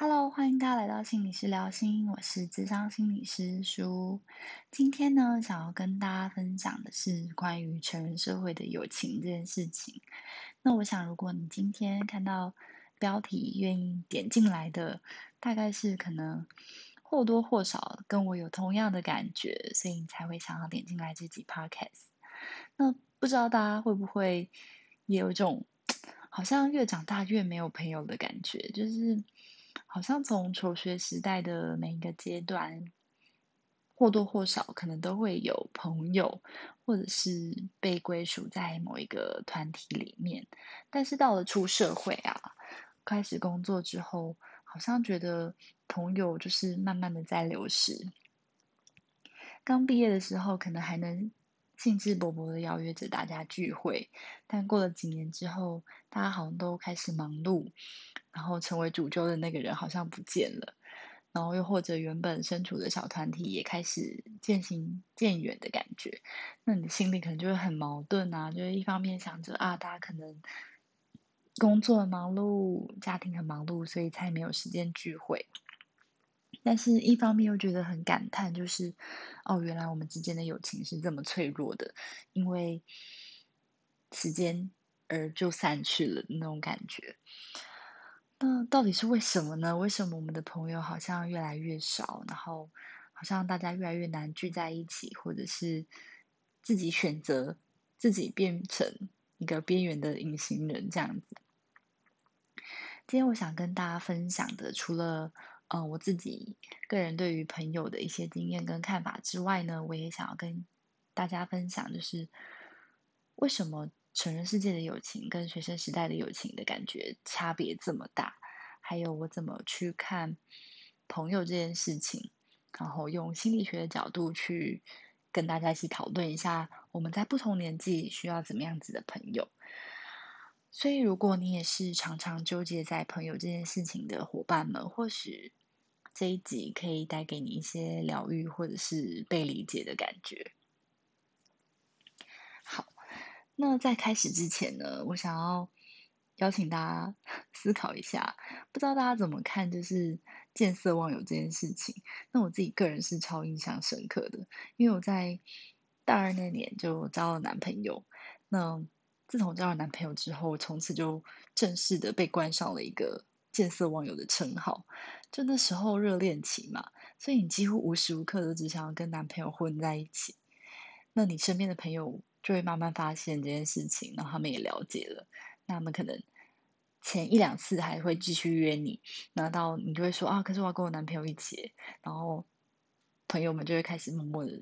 Hello，欢迎大家来到心理师聊心，我是智商心理师舒。今天呢，想要跟大家分享的是关于成人社会的友情这件事情。那我想，如果你今天看到标题愿意点进来的，大概是可能或多或少跟我有同样的感觉，所以你才会想要点进来这集 Podcast。那不知道大家会不会也有一种 好像越长大越没有朋友的感觉，就是。好像从求学时代的每一个阶段，或多或少可能都会有朋友，或者是被归属在某一个团体里面。但是到了出社会啊，开始工作之后，好像觉得朋友就是慢慢的在流失。刚毕业的时候，可能还能兴致勃勃的邀约着大家聚会，但过了几年之后，大家好像都开始忙碌。然后成为主揪的那个人好像不见了，然后又或者原本身处的小团体也开始渐行渐远的感觉，那你的心里可能就会很矛盾啊，就是一方面想着啊，大家可能工作忙碌，家庭很忙碌，所以才没有时间聚会，但是一方面又觉得很感叹，就是哦，原来我们之间的友情是这么脆弱的，因为时间而就散去了那种感觉。那到底是为什么呢？为什么我们的朋友好像越来越少，然后好像大家越来越难聚在一起，或者是自己选择自己变成一个边缘的隐形人这样子？今天我想跟大家分享的，除了嗯我自己个人对于朋友的一些经验跟看法之外呢，我也想要跟大家分享，就是为什么。成人世界的友情跟学生时代的友情的感觉差别这么大，还有我怎么去看朋友这件事情，然后用心理学的角度去跟大家一起讨论一下，我们在不同年纪需要怎么样子的朋友。所以，如果你也是常常纠结在朋友这件事情的伙伴们，或许这一集可以带给你一些疗愈，或者是被理解的感觉。好那在开始之前呢，我想要邀请大家 思考一下，不知道大家怎么看，就是见色忘友这件事情。那我自己个人是超印象深刻的，因为我在大二那年就交了男朋友。那自从交了男朋友之后，从此就正式的被冠上了一个见色忘友的称号。就那时候热恋期嘛，所以你几乎无时无刻都只想要跟男朋友混在一起。那你身边的朋友？就会慢慢发现这件事情，然后他们也了解了。那他们可能前一两次还会继续约你，那到你就会说啊，可是我要跟我男朋友一起。然后朋友们就会开始默默的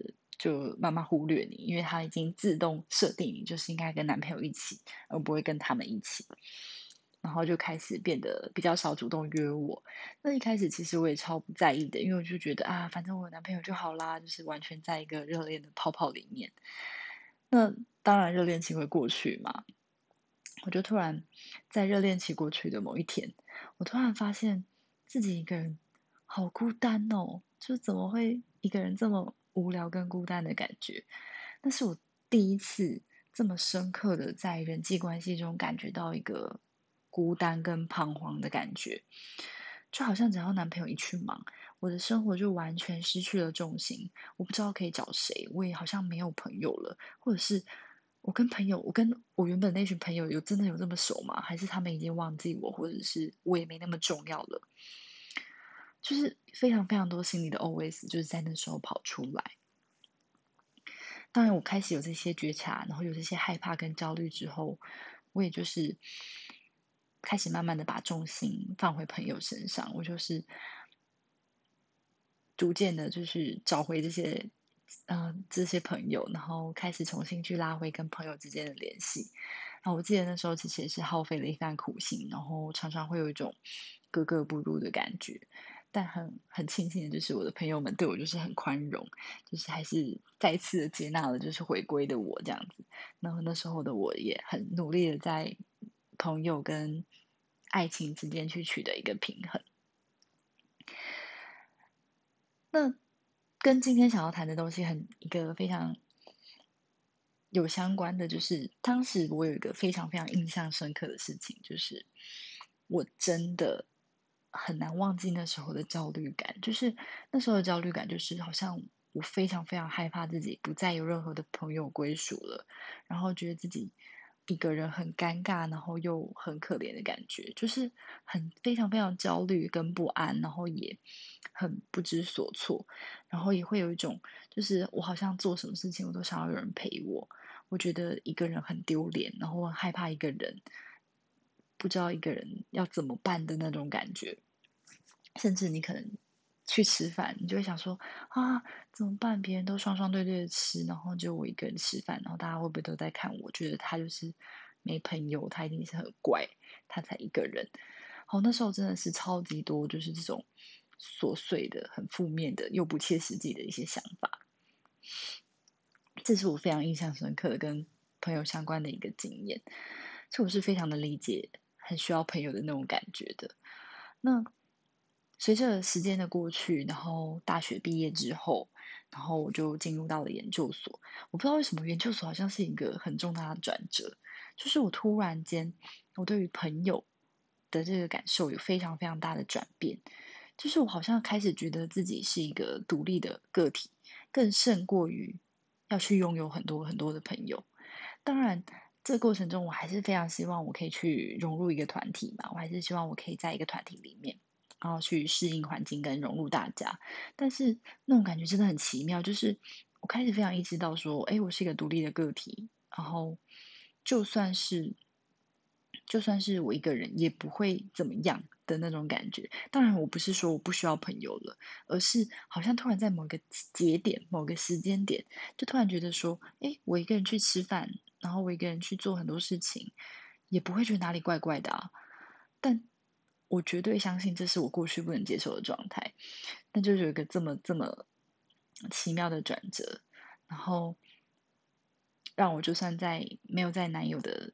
就慢慢忽略你，因为他已经自动设定你就是应该跟男朋友一起，而不会跟他们一起。然后就开始变得比较少主动约我。那一开始其实我也超不在意的，因为我就觉得啊，反正我有男朋友就好啦，就是完全在一个热恋的泡泡里面。那当然，热恋期会过去嘛。我就突然在热恋期过去的某一天，我突然发现自己一个人好孤单哦，就怎么会一个人这么无聊跟孤单的感觉？那是我第一次这么深刻的在人际关系中感觉到一个孤单跟彷徨的感觉，就好像只要男朋友一去忙。我的生活就完全失去了重心，我不知道可以找谁，我也好像没有朋友了，或者是我跟朋友，我跟我原本那群朋友有真的有这么熟吗？还是他们已经忘记我，或者是我也没那么重要了？就是非常非常多心里的 OS，就是在那时候跑出来。当然，我开始有这些觉察，然后有这些害怕跟焦虑之后，我也就是开始慢慢的把重心放回朋友身上，我就是。逐渐的，就是找回这些，嗯，这些朋友，然后开始重新去拉回跟朋友之间的联系。然后我记得那时候其实也是耗费了一番苦心，然后常常会有一种格格不入的感觉。但很很庆幸的就是我的朋友们对我就是很宽容，就是还是再次的接纳了就是回归的我这样子。然后那时候的我也很努力的在朋友跟爱情之间去取得一个平衡。那跟今天想要谈的东西很一个非常有相关的，就是当时我有一个非常非常印象深刻的事情，就是我真的很难忘记那时候的焦虑感，就是那时候的焦虑感，就是好像我非常非常害怕自己不再有任何的朋友归属了，然后觉得自己一个人很尴尬，然后又很可怜的感觉，就是很非常非常焦虑跟不安，然后也很不知所措，然后也会有一种，就是我好像做什么事情我都想要有人陪我，我觉得一个人很丢脸，然后害怕一个人。不知道一个人要怎么办的那种感觉。甚至你可能去吃饭，你就会想说啊，怎么办？别人都双双对对的吃，然后就我一个人吃饭，然后大家会不会都在看我？觉得他就是没朋友，他一定是很怪，他才一个人。好，那时候真的是超级多，就是这种琐碎的、很负面的又不切实际的一些想法。这是我非常印象深刻的跟朋友相关的一个经验，所以我是非常的理解很需要朋友的那种感觉的。那。随着时间的过去，然后大学毕业之后，然后我就进入到了研究所。我不知道为什么研究所好像是一个很重大的转折，就是我突然间，我对于朋友的这个感受有非常非常大的转变。就是我好像开始觉得自己是一个独立的个体，更胜过于要去拥有很多很多的朋友。当然，这过程中我还是非常希望我可以去融入一个团体嘛，我还是希望我可以在一个团体里面。然后去适应环境跟融入大家，但是那种感觉真的很奇妙。就是我开始非常意识到说，哎，我是一个独立的个体，然后就算是就算是我一个人，也不会怎么样的那种感觉。当然，我不是说我不需要朋友了，而是好像突然在某个节点、某个时间点，就突然觉得说，哎，我一个人去吃饭，然后我一个人去做很多事情，也不会觉得哪里怪怪的啊。但我绝对相信这是我过去不能接受的状态，那就是有一个这么这么奇妙的转折，然后让我就算在没有在男友的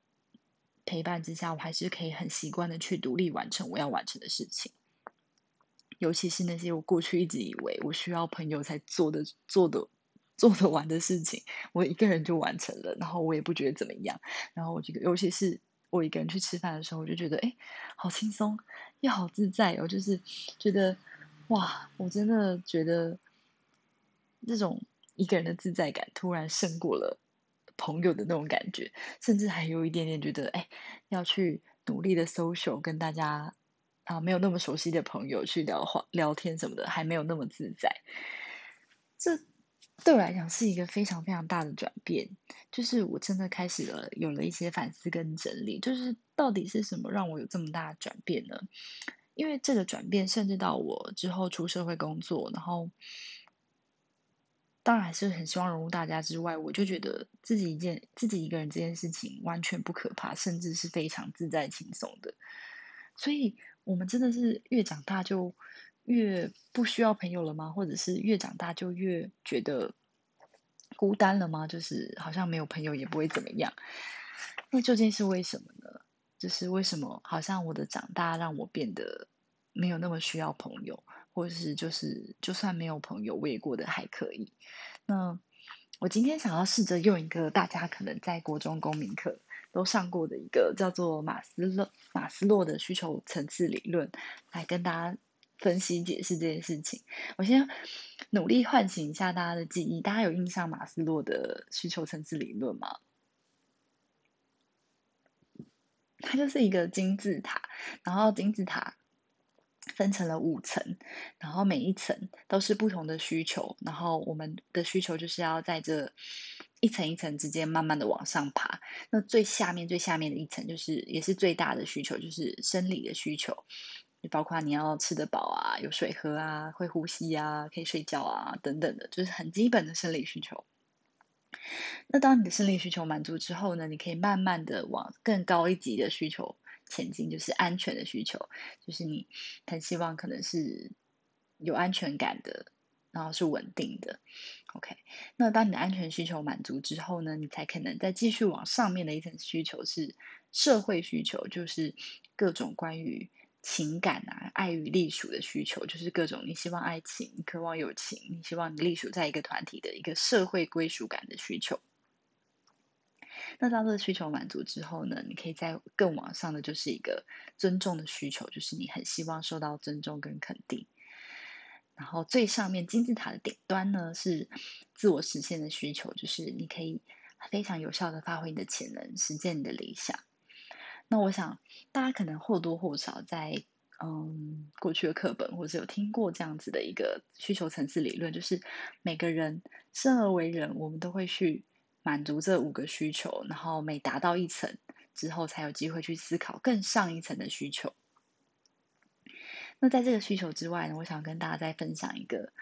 陪伴之下，我还是可以很习惯的去独立完成我要完成的事情，尤其是那些我过去一直以为我需要朋友才做的做的做得完的事情，我一个人就完成了，然后我也不觉得怎么样，然后我这个尤其是。我一个人去吃饭的时候，我就觉得哎，好轻松又好自在哦，就是觉得哇，我真的觉得这种一个人的自在感突然胜过了朋友的那种感觉，甚至还有一点点觉得哎，要去努力的 social 跟大家啊没有那么熟悉的朋友去聊话聊天什么的，还没有那么自在。这。对我来讲是一个非常非常大的转变，就是我真的开始了有了一些反思跟整理，就是到底是什么让我有这么大的转变呢？因为这个转变，甚至到我之后出社会工作，然后当然还是很希望融入大家之外，我就觉得自己一件自己一个人这件事情完全不可怕，甚至是非常自在轻松的。所以，我们真的是越长大就。越不需要朋友了吗？或者是越长大就越觉得孤单了吗？就是好像没有朋友也不会怎么样。那究竟是为什么呢？就是为什么好像我的长大让我变得没有那么需要朋友，或者是就是就算没有朋友我也过得还可以。那我今天想要试着用一个大家可能在国中公民课都上过的一个叫做马斯洛马斯洛的需求层次理论来跟大家。分析解释这件事情，我先努力唤醒一下大家的记忆。大家有印象马斯洛的需求层次理论吗？它就是一个金字塔，然后金字塔分成了五层，然后每一层都是不同的需求，然后我们的需求就是要在这一层一层之间慢慢的往上爬。那最下面最下面的一层就是也是最大的需求，就是生理的需求。就包括你要吃得饱啊，有水喝啊，会呼吸啊，可以睡觉啊，等等的，就是很基本的生理需求。那当你的生理需求满足之后呢，你可以慢慢的往更高一级的需求前进，就是安全的需求，就是你很希望可能是有安全感的，然后是稳定的。OK，那当你的安全需求满足之后呢，你才可能再继续往上面的一层需求是社会需求，就是各种关于。情感啊，爱与隶属的需求，就是各种你希望爱情，渴望友情，你希望你隶属在一个团体的一个社会归属感的需求。那当这个需求满足之后呢，你可以在更往上的就是一个尊重的需求，就是你很希望受到尊重跟肯定。然后最上面金字塔的顶端呢是自我实现的需求，就是你可以非常有效的发挥你的潜能，实现你的理想。那我想大家可能或多或少在嗯过去的课本或者有听过这样子的一个需求层次理论，就是每个人生而为人，我们都会去满足这五个需求，然后每达到一层之后，才有机会去思考更上一层的需求。那在这个需求之外呢，我想跟大家再分享一个，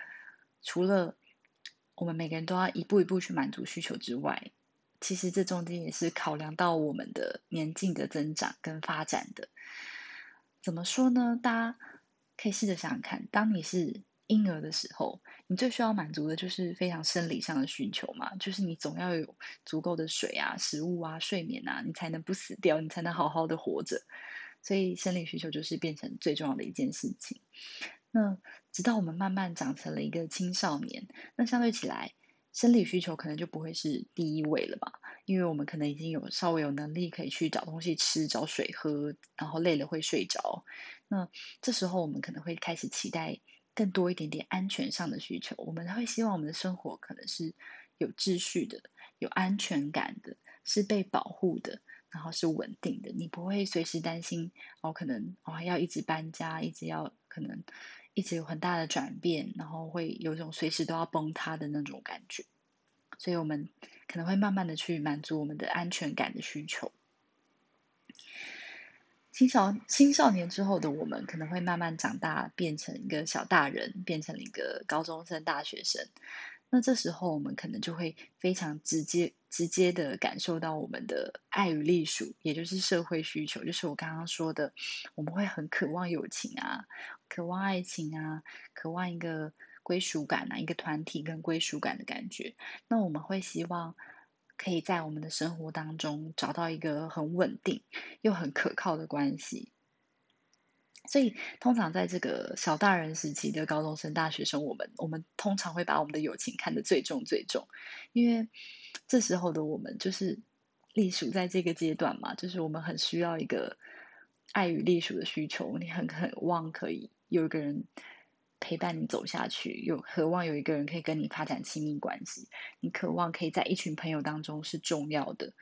除了我们每个人都要一步一步去满足需求之外，其实这中间也是考量到我们的年境的增长跟发展的。怎么说呢？大家可以试着想想看，当你是婴儿的时候，你最需要满足的就是非常生理上的需求嘛，就是你总要有足够的水啊、食物啊、睡眠啊，你才能不死掉，你才能好好的活着。所以生理需求就是变成最重要的一件事情。那直到我们慢慢长成了一个青少年，那相对起来，生理需求可能就不会是第一位了吧？因为我们可能已经有稍微有能力可以去找东西吃、找水喝，然后累了会睡着。那这时候我们可能会开始期待更多一点点安全上的需求。我们会希望我们的生活可能是有秩序的、有安全感的、是被保护的。然后是稳定的，你不会随时担心哦，可能哦要一直搬家，一直要可能一直有很大的转变，然后会有一种随时都要崩塌的那种感觉。所以我们可能会慢慢的去满足我们的安全感的需求。青少青少年之后的我们可能会慢慢长大，变成一个小大人，变成了一个高中生、大学生。那这时候我们可能就会非常直接、直接的感受到我们的爱与隶属，也就是社会需求，就是我刚刚说的，我们会很渴望友情啊，渴望爱情啊，渴望一个归属感啊，一个团体跟归属感的感觉。那我们会希望可以在我们的生活当中找到一个很稳定又很可靠的关系。所以，通常在这个小大人时期的高中生、大学生，我们我们通常会把我们的友情看得最重最重，因为这时候的我们就是隶属在这个阶段嘛，就是我们很需要一个爱与隶属的需求，你很渴望可以有一个人陪伴你走下去，有渴望有一个人可以跟你发展亲密关系，你渴望可以在一群朋友当中是重要的，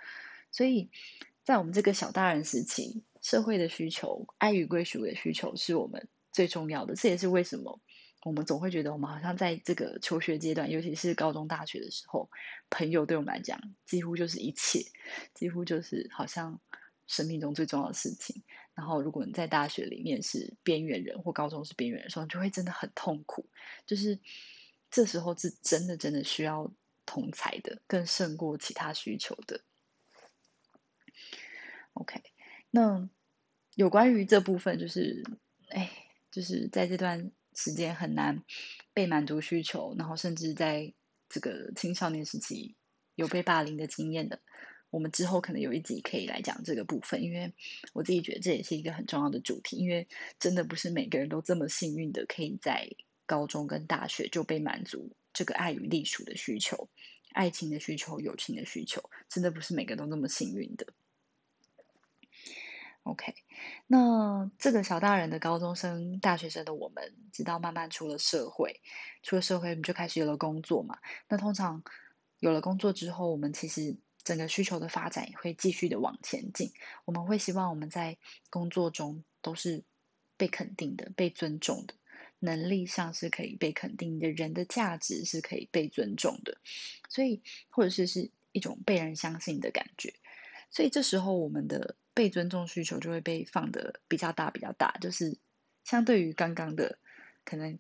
所以在我们这个小大人时期。社会的需求、爱与归属的需求是我们最重要的。这也是为什么我们总会觉得，我们好像在这个求学阶段，尤其是高中、大学的时候，朋友对我们来讲几乎就是一切，几乎就是好像生命中最重要的事情。然后，如果你在大学里面是边缘人，或高中是边缘人的时候，就会真的很痛苦。就是这时候是真的、真的需要同才的，更胜过其他需求的。OK。那有关于这部分，就是哎，就是在这段时间很难被满足需求，然后甚至在这个青少年时期有被霸凌的经验的，我们之后可能有一集可以来讲这个部分，因为我自己觉得这也是一个很重要的主题，因为真的不是每个人都这么幸运的，可以在高中跟大学就被满足这个爱与隶属的需求、爱情的需求、友情的需求，真的不是每个都那么幸运的。OK，那这个小大人的高中生、大学生的我们，直到慢慢出了社会，出了社会，我们就开始有了工作嘛。那通常有了工作之后，我们其实整个需求的发展也会继续的往前进。我们会希望我们在工作中都是被肯定的、被尊重的，能力上是可以被肯定的，人的价值是可以被尊重的，所以或者是是一种被人相信的感觉。所以这时候我们的。被尊重需求就会被放的比较大，比较大，就是相对于刚刚的可能，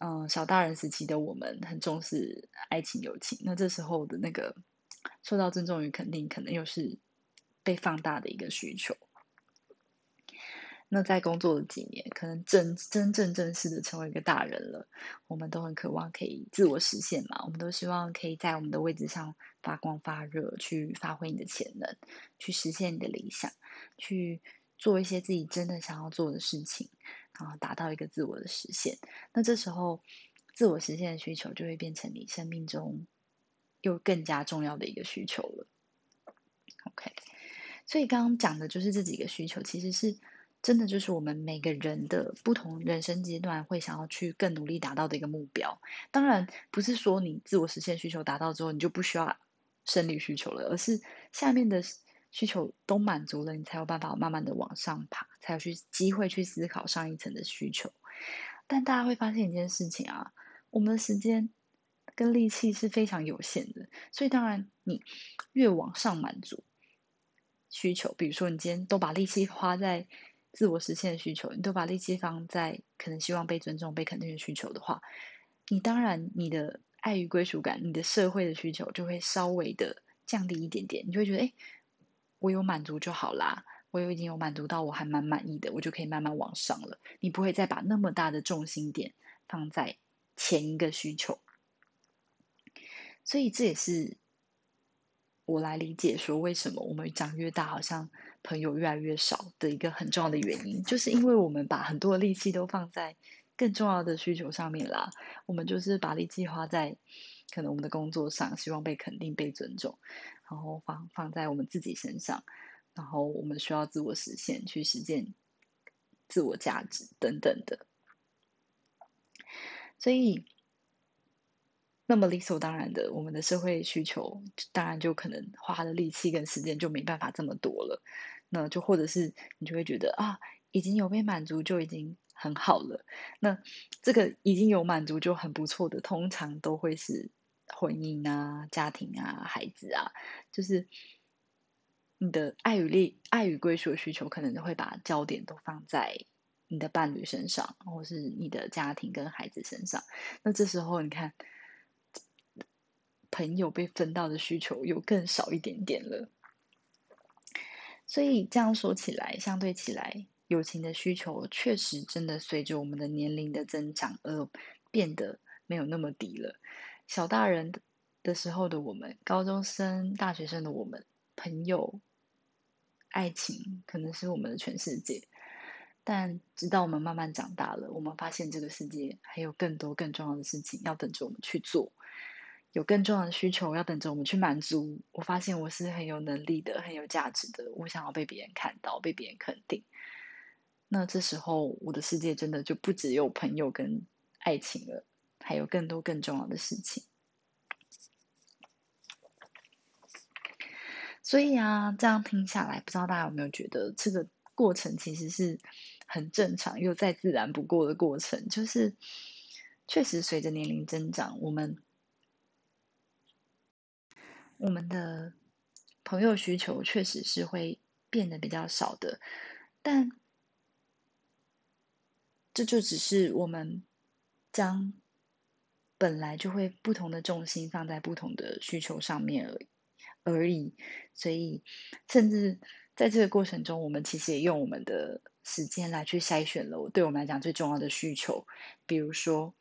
嗯，小大人时期的我们很重视爱情友情，那这时候的那个受到尊重与肯定，可能又是被放大的一个需求。那在工作了几年，可能真真正正式的成为一个大人了，我们都很渴望可以自我实现嘛，我们都希望可以在我们的位置上发光发热，去发挥你的潜能，去实现你的理想，去做一些自己真的想要做的事情，然后达到一个自我的实现。那这时候，自我实现的需求就会变成你生命中又更加重要的一个需求了。OK，所以刚刚讲的就是这几个需求，其实是真的就是我们每个人的不同人生阶段会想要去更努力达到的一个目标。当然，不是说你自我实现需求达到之后，你就不需要生理需求了，而是下面的需求都满足了，你才有办法慢慢的往上爬，才有去机会去思考上一层的需求。但大家会发现一件事情啊，我们的时间跟力气是非常有限的，所以当然你越往上满足需求，比如说你今天都把力气花在自我实现的需求，你都把力气放在可能希望被尊重、被肯定的需求的话，你当然你的爱与归属感、你的社会的需求就会稍微的降低一点点，你就会觉得，哎，我有满足就好啦。我已经有满足到，我还蛮满意的，我就可以慢慢往上了。你不会再把那么大的重心点放在前一个需求，所以这也是我来理解说为什么我们长越大，好像朋友越来越少的一个很重要的原因，就是因为我们把很多的力气都放在更重要的需求上面啦。我们就是把力气花在可能我们的工作上，希望被肯定、被尊重，然后放放在我们自己身上。然后我们需要自我实现，去实践自我价值等等的，所以那么理所当然的，我们的社会需求当然就可能花的力气跟时间就没办法这么多了。那就或者是你就会觉得啊，已经有被满足就已经很好了。那这个已经有满足就很不错的，通常都会是婚姻啊、家庭啊、孩子啊，就是。你的爱与力、爱与归属的需求，可能就会把焦点都放在你的伴侣身上，或是你的家庭跟孩子身上。那这时候，你看，朋友被分到的需求又更少一点点了。所以这样说起来，相对起来，友情的需求确实真的随着我们的年龄的增长而变得没有那么低了。小大人的时候的我们，高中生、大学生的我们，朋友。爱情可能是我们的全世界，但直到我们慢慢长大了，我们发现这个世界还有更多更重要的事情要等着我们去做，有更重要的需求要等着我们去满足。我发现我是很有能力的，很有价值的，我想要被别人看到，被别人肯定。那这时候，我的世界真的就不只有朋友跟爱情了，还有更多更重要的事情。所以啊，这样听下来，不知道大家有没有觉得这个过程其实是很正常又再自然不过的过程？就是确实随着年龄增长，我们我们的朋友需求确实是会变得比较少的，但这就只是我们将本来就会不同的重心放在不同的需求上面而已。而已，所以甚至在这个过程中，我们其实也用我们的时间来去筛选了，对我们来讲最重要的需求。比如说，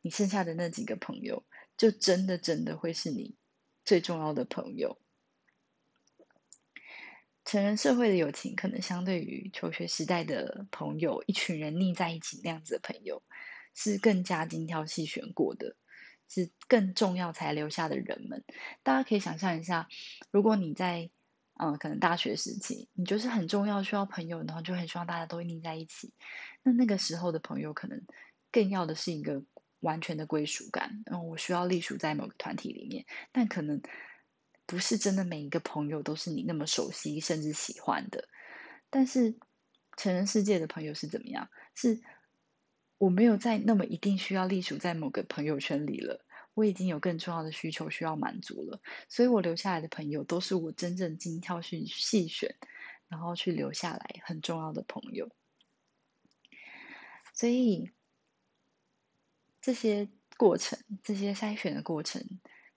你剩下的那几个朋友，就真的真的会是你最重要的朋友。成人社会的友情，可能相对于求学时代的朋友，一群人腻在一起那样子的朋友，是更加精挑细选过的。是更重要才留下的人们，大家可以想象一下，如果你在嗯可能大学时期，你就是很重要需要朋友，然后就很希望大家都腻在一起，那那个时候的朋友可能更要的是一个完全的归属感，然后我需要隶属在某个团体里面，但可能不是真的每一个朋友都是你那么熟悉甚至喜欢的，但是成人世界的朋友是怎么样？是。我没有在那么一定需要隶属在某个朋友圈里了，我已经有更重要的需求需要满足了，所以我留下来的朋友都是我真正精挑细细选，然后去留下来很重要的朋友。所以这些过程，这些筛选的过程，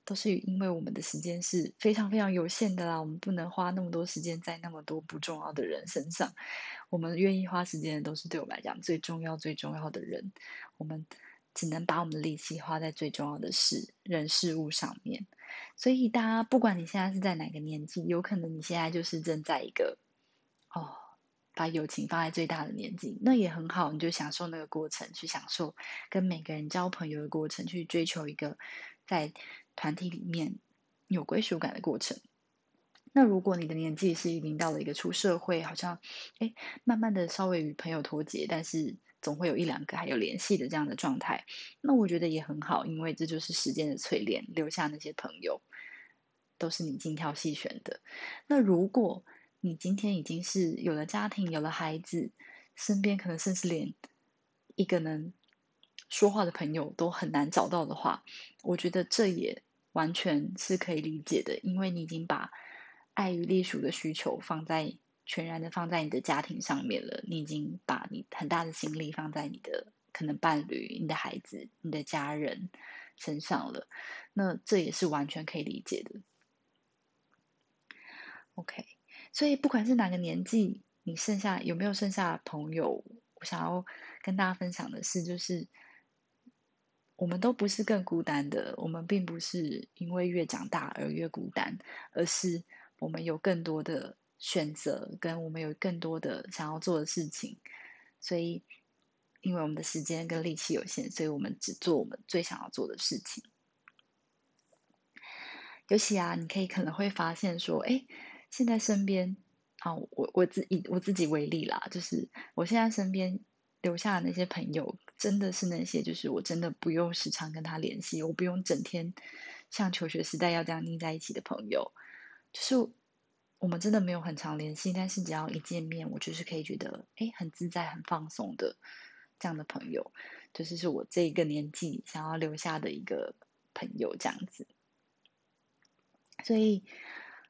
都是因为我们的时间是非常非常有限的啦，我们不能花那么多时间在那么多不重要的人身上。我们愿意花时间的都是对我们来讲最重要、最重要的人。我们只能把我们的力气花在最重要的事、人、事物上面。所以，大家不管你现在是在哪个年纪，有可能你现在就是正在一个哦，把友情放在最大的年纪，那也很好，你就享受那个过程，去享受跟每个人交朋友的过程，去追求一个在团体里面有归属感的过程。那如果你的年纪是已经到了一个出社会，好像哎，慢慢的稍微与朋友脱节，但是总会有一两个还有联系的这样的状态，那我觉得也很好，因为这就是时间的淬炼，留下那些朋友都是你精挑细选的。那如果你今天已经是有了家庭，有了孩子，身边可能甚至连一个能说话的朋友都很难找到的话，我觉得这也完全是可以理解的，因为你已经把爱与隶属的需求放在全然的放在你的家庭上面了，你已经把你很大的心力放在你的可能伴侣、你的孩子、你的家人身上了，那这也是完全可以理解的。OK，所以不管是哪个年纪，你剩下有没有剩下朋友，我想要跟大家分享的是，就是我们都不是更孤单的，我们并不是因为越长大而越孤单，而是我们有更多的选择，跟我们有更多的想要做的事情，所以因为我们的时间跟力气有限，所以我们只做我们最想要做的事情。尤其啊，你可以可能会发现说，哎。现在身边啊，我我自以我自己为例啦，就是我现在身边留下的那些朋友，真的是那些，就是我真的不用时常跟他联系，我不用整天像求学时代要这样腻在一起的朋友，就是我们真的没有很常联系，但是只要一见面，我就是可以觉得哎很自在、很放松的这样的朋友，就是是我这一个年纪想要留下的一个朋友这样子，所以。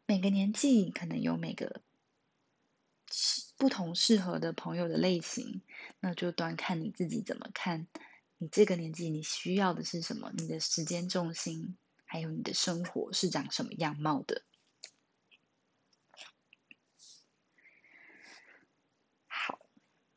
每个年纪可能有每个不同适合的朋友的类型，那就端看你自己怎么看。你这个年纪你需要的是什么？你的时间重心还有你的生活是长什么样貌的？好，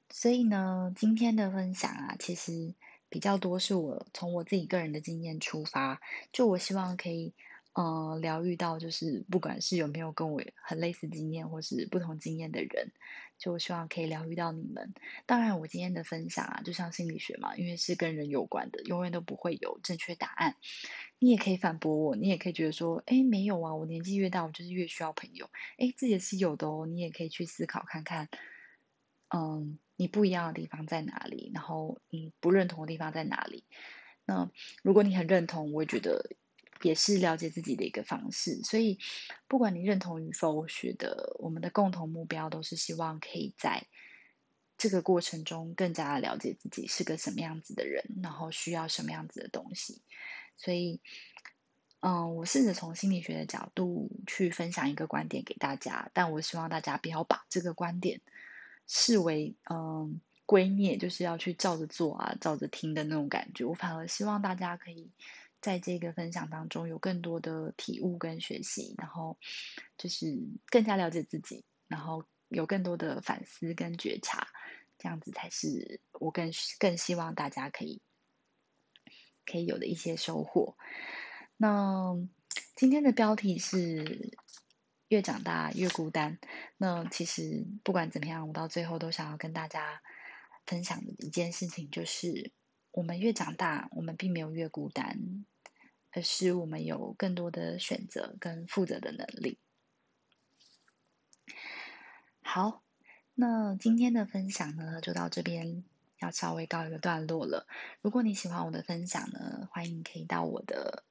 所以呢，今天的分享啊，其实比较多是我从我自己个人的经验出发，就我希望可以。呃，疗愈到就是不管是有没有跟我很类似经验或是不同经验的人，就希望可以疗愈到你们。当然，我今天的分享啊，就像心理学嘛，因为是跟人有关的，永远都不会有正确答案。你也可以反驳我，你也可以觉得说，哎，没有啊，我年纪越大，我就是越需要朋友。哎，这也是有的哦，你也可以去思考看看，嗯，你不一样的地方在哪里，然后你不认同的地方在哪里。那如果你很认同，我也觉得。也是了解自己的一个方式，所以不管你认同与否，我觉得我们的共同目标都是希望可以在这个过程中更加了解自己是个什么样子的人，然后需要什么样子的东西。所以，嗯，我试着从心理学的角度去分享一个观点给大家，但我希望大家不要把这个观点视为嗯圭臬，就是要去照着做啊，照着听的那种感觉。我反而希望大家可以。在这个分享当中，有更多的体悟跟学习，然后就是更加了解自己，然后有更多的反思跟觉察，这样子才是我更更希望大家可以可以有的一些收获。那今天的标题是“越长大越孤单”。那其实不管怎么样，我到最后都想要跟大家分享的一件事情，就是我们越长大，我们并没有越孤单。而是我们有更多的选择跟负责的能力。好，那今天的分享呢，就到这边要稍微告一个段落了。如果你喜欢我的分享呢，欢迎可以到我的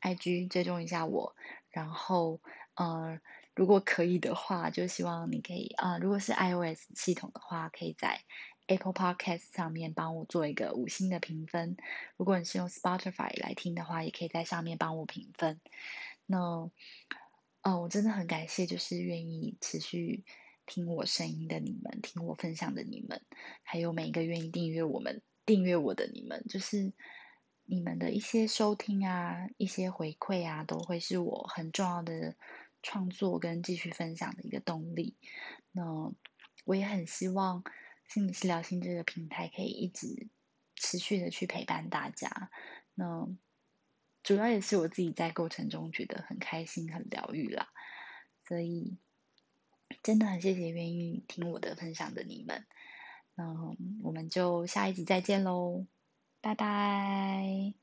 IG 追踪一下我。然后，呃，如果可以的话，就希望你可以啊，如果是 iOS 系统的话，可以在。Apple Podcast 上面帮我做一个五星的评分。如果你是用 Spotify 来听的话，也可以在上面帮我评分。那，哦，我真的很感谢，就是愿意持续听我声音的你们，听我分享的你们，还有每一个愿意订阅我们、订阅我的你们，就是你们的一些收听啊、一些回馈啊，都会是我很重要的创作跟继续分享的一个动力。那我也很希望。心理治疗心这个平台可以一直持续的去陪伴大家，那主要也是我自己在过程中觉得很开心、很疗愈啦，所以真的很谢谢愿意听我的分享的你们，那我们就下一集再见喽，拜拜。